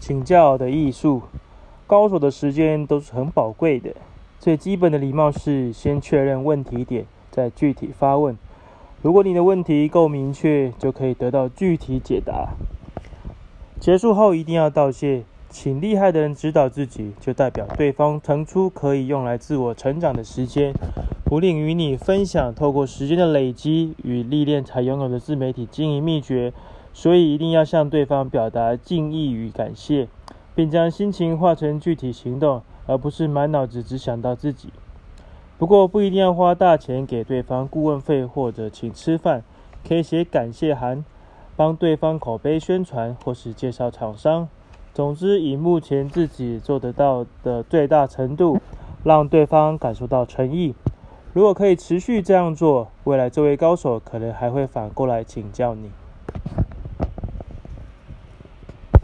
请教的艺术，高手的时间都是很宝贵的。最基本的礼貌是先确认问题点，再具体发问。如果你的问题够明确，就可以得到具体解答。结束后一定要道谢，请厉害的人指导自己，就代表对方腾出可以用来自我成长的时间，不吝与你分享透过时间的累积与历练才拥有的自媒体经营秘诀。所以一定要向对方表达敬意与感谢，并将心情化成具体行动，而不是满脑子只想到自己。不过不一定要花大钱给对方顾问费或者请吃饭，可以写感谢函，帮对方口碑宣传或是介绍厂商。总之，以目前自己做得到的最大程度，让对方感受到诚意。如果可以持续这样做，未来这位高手可能还会反过来请教你。